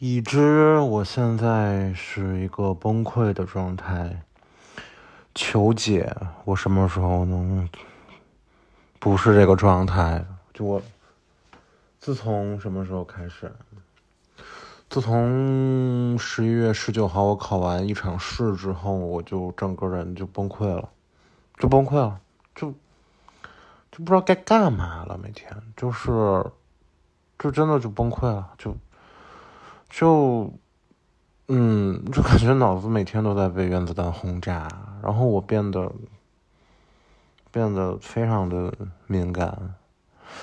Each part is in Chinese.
已知我现在是一个崩溃的状态，求解，我什么时候能不是这个状态？就我自从什么时候开始？自从十一月十九号我考完一场试之后，我就整个人就崩溃了，就崩溃了，就就不知道该干嘛了，每天就是，就真的就崩溃了，就。就，嗯，就感觉脑子每天都在被原子弹轰炸，然后我变得变得非常的敏感。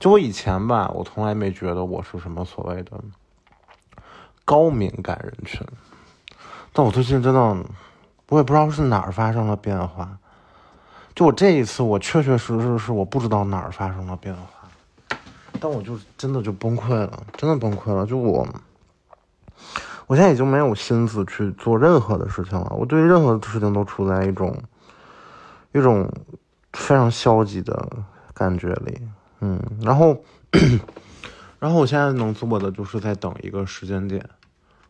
就我以前吧，我从来没觉得我是什么所谓的高敏感人群，但我最近真的，我也不知道是哪儿发生了变化。就我这一次，我确确实实是我不知道哪儿发生了变化，但我就真的就崩溃了，真的崩溃了。就我。我现在已经没有心思去做任何的事情了。我对任何的事情都处在一种一种非常消极的感觉里，嗯，然后，然后我现在能做的就是在等一个时间点，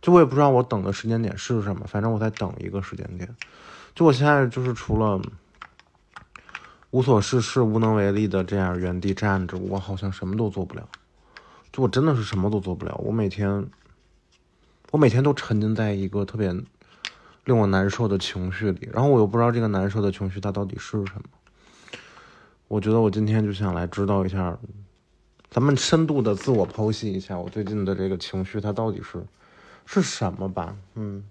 就我也不知道我等的时间点是什么，反正我在等一个时间点。就我现在就是除了无所事事、无能为力的这样原地站着，我好像什么都做不了。就我真的是什么都做不了，我每天。我每天都沉浸在一个特别令我难受的情绪里，然后我又不知道这个难受的情绪它到底是什么。我觉得我今天就想来知道一下，咱们深度的自我剖析一下我最近的这个情绪它到底是是什么吧。嗯，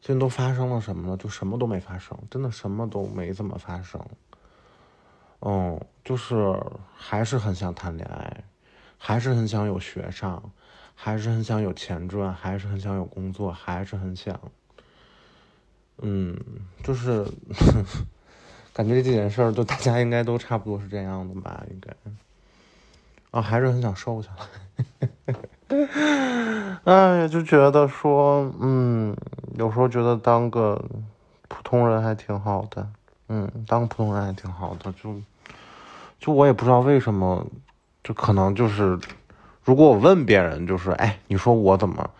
最近都发生了什么了？就什么都没发生，真的什么都没怎么发生。嗯，就是还是很想谈恋爱，还是很想有学上。还是很想有钱赚，还是很想有工作，还是很想，嗯，就是 感觉这几件事儿，都大家应该都差不多是这样的吧？应该啊，还是很想瘦下来。哎呀，就觉得说，嗯，有时候觉得当个普通人还挺好的，嗯，当普通人还挺好的，就就我也不知道为什么，可能就是。如果我问别人，就是哎，你说我怎么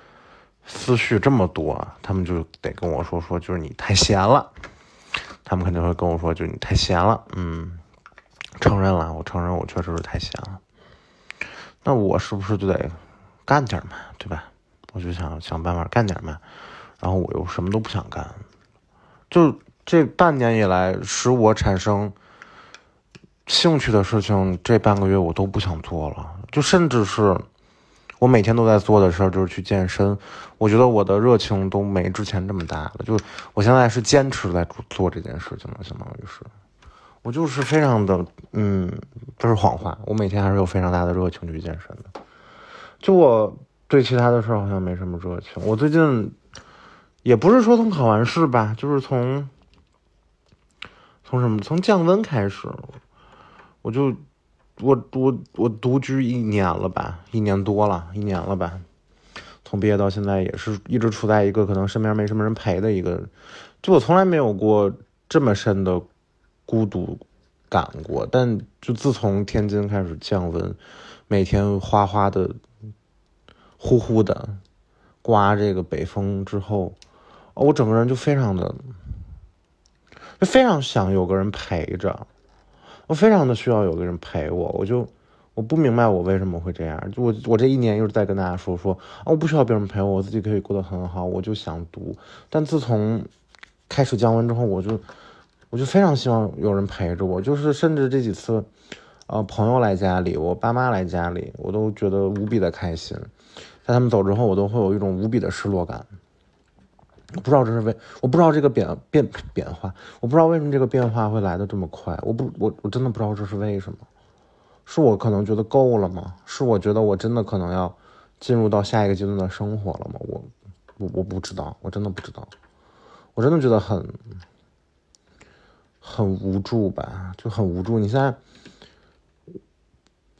思绪这么多？他们就得跟我说说，就是你太闲了。他们肯定会跟我说，就是你太闲了。嗯，承认了，我承认我确实是太闲了。那我是不是就得干点嘛，对吧？我就想想办法干点嘛。然后我又什么都不想干，就这半年以来，使我产生兴趣的事情，这半个月我都不想做了。就甚至是我每天都在做的事儿，就是去健身。我觉得我的热情都没之前这么大了。就我现在是坚持在做这件事情了，相当于是，我就是非常的，嗯，不是谎话。我每天还是有非常大的热情去健身的。就我对其他的事儿好像没什么热情。我最近也不是说从考完试吧，就是从从什么从降温开始，我就。我我我独居一年了吧，一年多了，一年了吧。从毕业到现在，也是一直处在一个可能身边没什么人陪的一个，就我从来没有过这么深的孤独感过。但就自从天津开始降温，每天哗哗的、呼呼的刮这个北风之后，我整个人就非常的，就非常想有个人陪着。我非常的需要有个人陪我，我就我不明白我为什么会这样。就我我这一年一直在跟大家说说啊，我不需要别人陪我，我自己可以过得很好。我就想读，但自从开始降温之后，我就我就非常希望有人陪着我。就是甚至这几次，呃，朋友来家里，我爸妈来家里，我都觉得无比的开心。在他们走之后，我都会有一种无比的失落感。我不知道这是为，我不知道这个变变变化，我不知道为什么这个变化会来的这么快，我不，我我真的不知道这是为什么，是我可能觉得够了吗？是我觉得我真的可能要进入到下一个阶段的生活了吗？我，我我不知道，我真的不知道，我真的觉得很很无助吧，就很无助。你现在，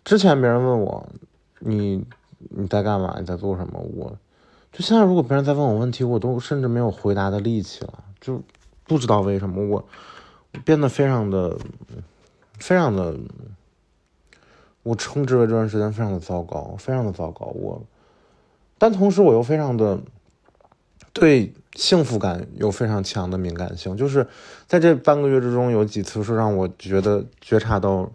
之前别人问我，你你在干嘛？你在做什么？我。就现在，如果别人再问我问题，我都甚至没有回答的力气了。就不知道为什么，我变得非常的、非常的，我称之为这段时间非常的糟糕，非常的糟糕。我但同时我又非常的对幸福感有非常强的敏感性，就是在这半个月之中，有几次是让我觉得觉察到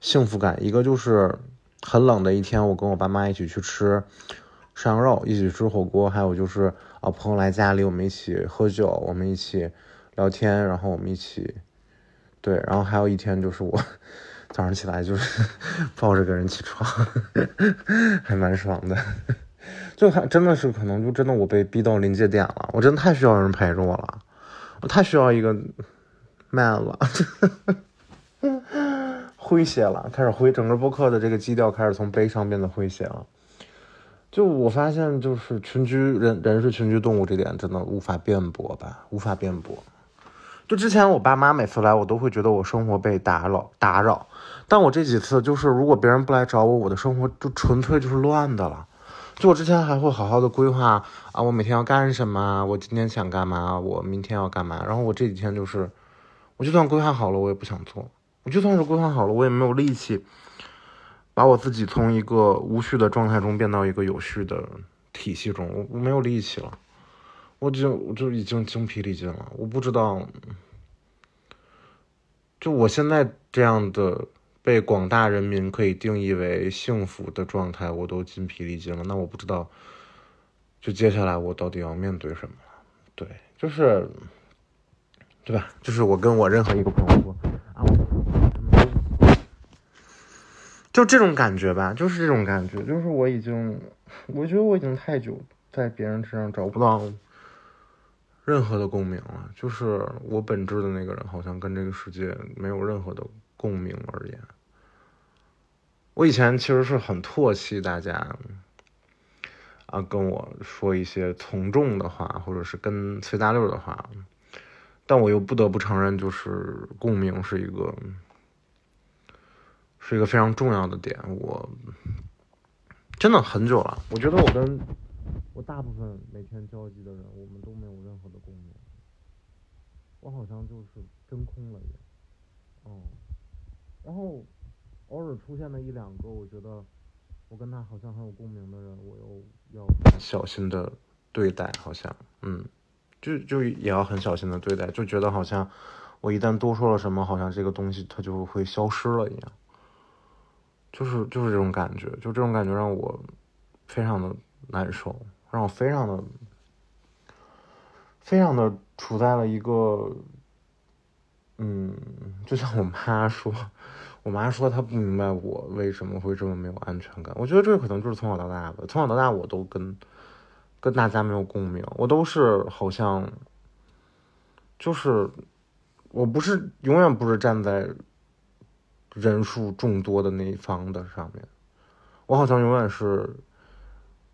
幸福感。一个就是很冷的一天，我跟我爸妈一起去吃涮羊肉，一起吃火锅，还有就是啊朋友来家里，我们一起喝酒，我们一起聊天，然后我们一起对，然后还有一天就是我。早上起来就是 抱着个人起床，还蛮爽的。就还真的是可能就真的我被逼到临界点了，我真的太需要人陪着我了，我太需要一个 man 了，诙谐了，开始诙，整个播客的这个基调开始从悲伤变得诙谐了。就我发现，就是群居人人是群居动物这点真的无法辩驳吧，无法辩驳。就之前我爸妈每次来，我都会觉得我生活被打扰打扰，但我这几次就是如果别人不来找我，我的生活就纯粹就是乱的了。就我之前还会好好的规划啊，我每天要干什么，我今天想干嘛，我明天要干嘛。然后我这几天就是，我就算规划好了，我也不想做。我就算是规划好了，我也没有力气把我自己从一个无序的状态中变到一个有序的体系中，我我没有力气了。我就我就已经精疲力尽了，我不知道，就我现在这样的被广大人民可以定义为幸福的状态，我都精疲力尽了。那我不知道，就接下来我到底要面对什么？对，就是，对吧？就是我跟我任何一个朋友说啊，我就这种感觉吧，就是这种感觉，就是我已经，我觉得我已经太久在别人身上找不到。任何的共鸣了，就是我本质的那个人，好像跟这个世界没有任何的共鸣而言。我以前其实是很唾弃大家，啊，跟我说一些从众的话，或者是跟随大溜的话，但我又不得不承认，就是共鸣是一个，是一个非常重要的点。我真的很久了，我觉得我跟。我大部分每天交际的人，我们都没有任何的共鸣。我好像就是真空了一样，哦。然后偶尔出现的一两个，我觉得我跟他好像很有共鸣的人，我又要小心的对待，好像，嗯，就就也要很小心的对待，就觉得好像我一旦多说了什么，好像这个东西它就会消失了一样。就是就是这种感觉，就这种感觉让我非常的难受。让我非常的、非常的处在了一个，嗯，就像我妈说，我妈说她不明白我为什么会这么没有安全感。我觉得这可能就是从小到大吧，从小到大我都跟跟大家没有共鸣，我都是好像就是我不是永远不是站在人数众多的那一方的上面，我好像永远是。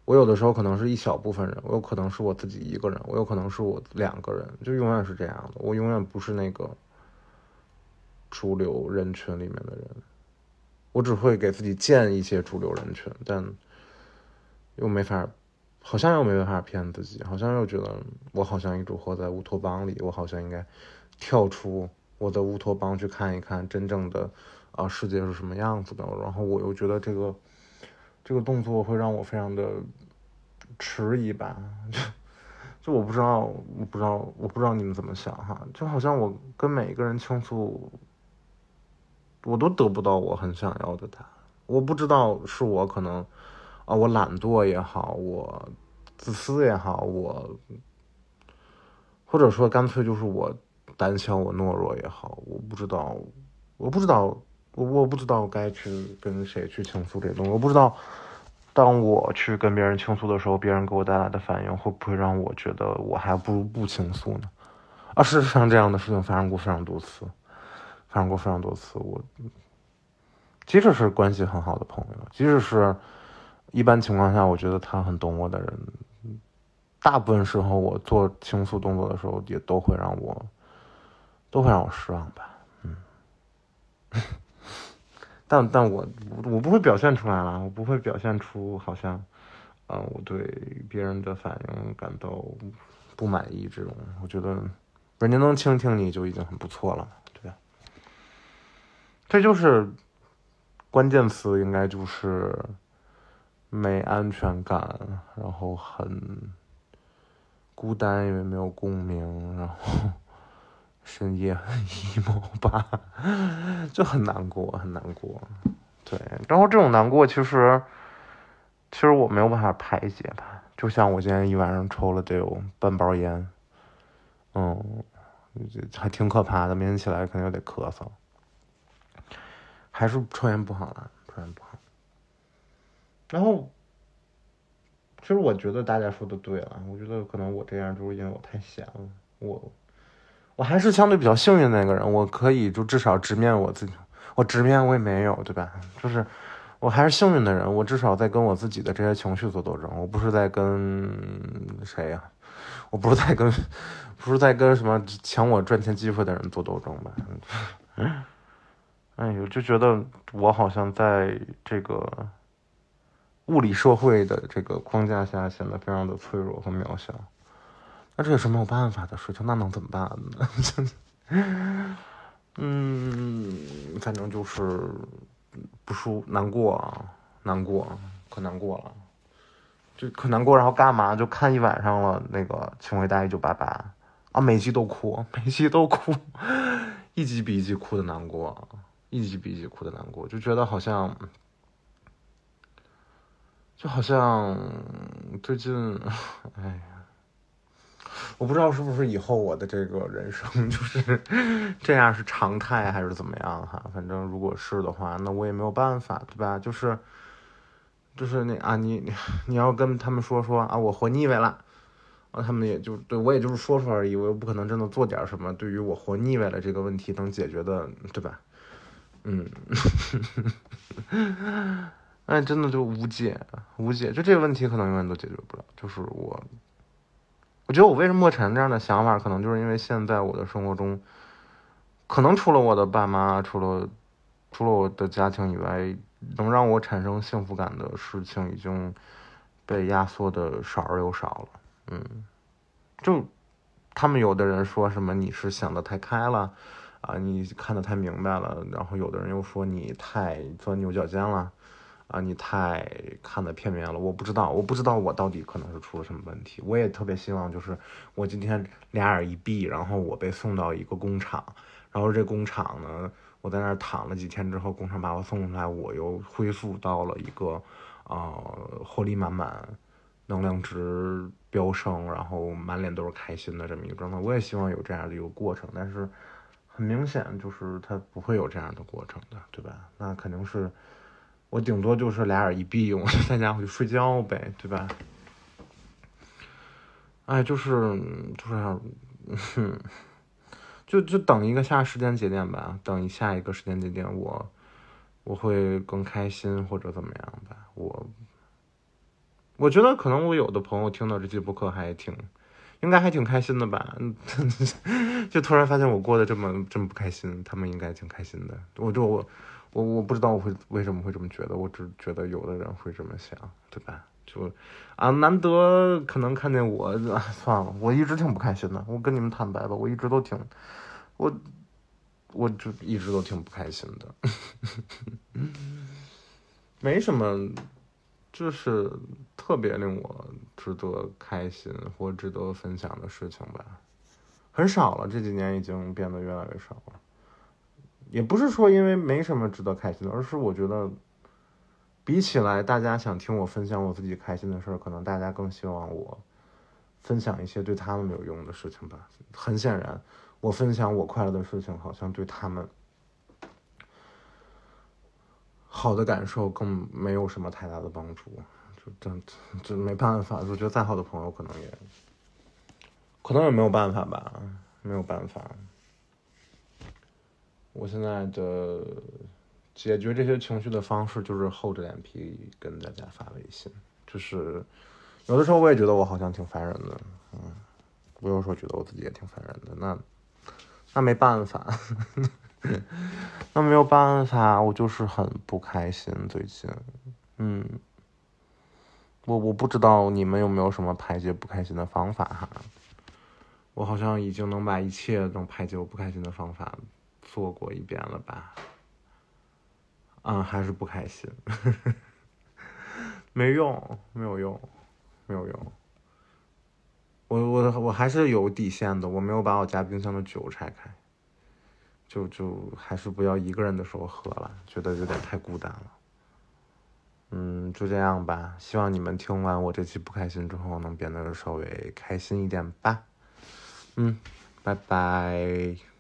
我有的时候可能是一小部分人，我有可能是我自己一个人，我有可能是我两个人，就永远是这样的。我永远不是那个主流人群里面的人，我只会给自己建一些主流人群，但又没法，好像又没办法骗自己，好像又觉得我好像一直活在乌托邦里，我好像应该跳出我的乌托邦去看一看真正的啊世界是什么样子的，然后我又觉得这个。这个动作会让我非常的迟疑吧，就就我不知道，我不知道，我不知道你们怎么想哈，就好像我跟每一个人倾诉，我都得不到我很想要的答案。我不知道是我可能啊，我懒惰也好，我自私也好，我或者说干脆就是我胆小，我懦弱也好，我不知道，我不知道。我我不知道该去跟谁去倾诉这东西，我不知道，当我去跟别人倾诉的时候，别人给我带来的反应会不会让我觉得我还不如不倾诉呢？啊，事实上这样的事情发生过非常多次，发生过非常多次。我即使是关系很好的朋友，即使是一般情况下我觉得他很懂我的人，大部分时候我做倾诉动作的时候，也都会让我都会让我失望吧，嗯。但但我我不会表现出来了，我不会表现出好像，呃，我对别人的反应感到不满意这种。我觉得人家能倾听你就已经很不错了，对吧？这就是关键词，应该就是没安全感，然后很孤单，因为没有共鸣，然后深夜很 emo 吧，就很难过，很难过。对，然后这种难过其实，其实我没有办法排解吧，就像我今天一晚上抽了得有半包烟，嗯，还挺可怕的，明天起来肯定得咳嗽，还是抽烟不好了，抽烟不好。然后，其实我觉得大家说的对了，我觉得可能我这样就是因为我太闲了，我，我还是相对比较幸运的那个人，我可以就至少直面我自己。我直面我也没有，对吧？就是我还是幸运的人，我至少在跟我自己的这些情绪做斗争。我不是在跟谁呀？我不是在跟，不是在跟什么抢我赚钱机会的人做斗争吧？哎呦，就觉得我好像在这个物理社会的这个框架下显得非常的脆弱和渺小。那这也是没有办法的事情，那能怎么办呢？嗯，反正就是不舒难过啊，难过，可难过了，就可难过。然后干嘛？就看一晚上了。那个《请回答一九八八》啊，每集都哭，每集都哭，一集比一集哭的难过，一集比一集哭的难过，就觉得好像，就好像最近，哎呀。我不知道是不是以后我的这个人生就是这样是常态还是怎么样哈，反正如果是的话，那我也没有办法，对吧？就是，就是那啊，你 你要跟他们说说啊，我活腻歪了，啊，他们也就对我也就是说说而已，我又不可能真的做点什么，对于我活腻歪了这个问题能解决的，对吧？嗯，哎，真的就无解，无解，就这个问题可能永远都解决不了，就是我。我觉得我为什么会产生这样的想法，可能就是因为现在我的生活中，可能除了我的爸妈，除了除了我的家庭以外，能让我产生幸福感的事情已经被压缩的少而又少了。嗯，就他们有的人说什么你是想的太开了啊，你看的太明白了，然后有的人又说你太钻牛角尖了。啊，你太看的片面了，我不知道，我不知道我到底可能是出了什么问题。我也特别希望，就是我今天俩眼一闭，然后我被送到一个工厂，然后这工厂呢，我在那儿躺了几天之后，工厂把我送出来，我又恢复到了一个啊活力满满、能量值飙升，然后满脸都是开心的这么一个状态。我也希望有这样的一个过程，但是很明显就是它不会有这样的过程的，对吧？那肯定是。我顶多就是俩眼一闭，我就在家我就睡觉呗，对吧？哎，就是就是，就就等一个下时间节点吧，等一下一个时间节点，我我会更开心或者怎么样吧。我我觉得可能我有的朋友听到这期播客还挺，应该还挺开心的吧。就突然发现我过得这么这么不开心，他们应该挺开心的。我就我。我我不知道我会为什么会这么觉得，我只觉得有的人会这么想，对吧？就啊，难得可能看见我，算了，我一直挺不开心的。我跟你们坦白吧，我一直都挺，我我就一直都挺不开心的，没什么，就是特别令我值得开心或值得分享的事情吧，很少了，这几年已经变得越来越少了。也不是说因为没什么值得开心的，而是我觉得，比起来，大家想听我分享我自己开心的事儿，可能大家更希望我分享一些对他们有用的事情吧。很显然，我分享我快乐的事情，好像对他们好的感受更没有什么太大的帮助。就这这没办法，我觉得再好的朋友，可能也可能也没有办法吧，没有办法。我现在的解决这些情绪的方式就是厚着脸皮跟大家发微信，就是有的时候我也觉得我好像挺烦人的，嗯，我有时候觉得我自己也挺烦人的，那那没办法，那没有办法，我就是很不开心最近，嗯，我我不知道你们有没有什么排解不开心的方法哈，我好像已经能把一切能排解我不开心的方法。做过一遍了吧？嗯，还是不开心。没用，没有用，没有用。我我我还是有底线的，我没有把我家冰箱的酒拆开，就就还是不要一个人的时候喝了，觉得有点太孤单了。嗯，就这样吧。希望你们听完我这期不开心之后，能变得稍微开心一点吧。嗯，拜拜。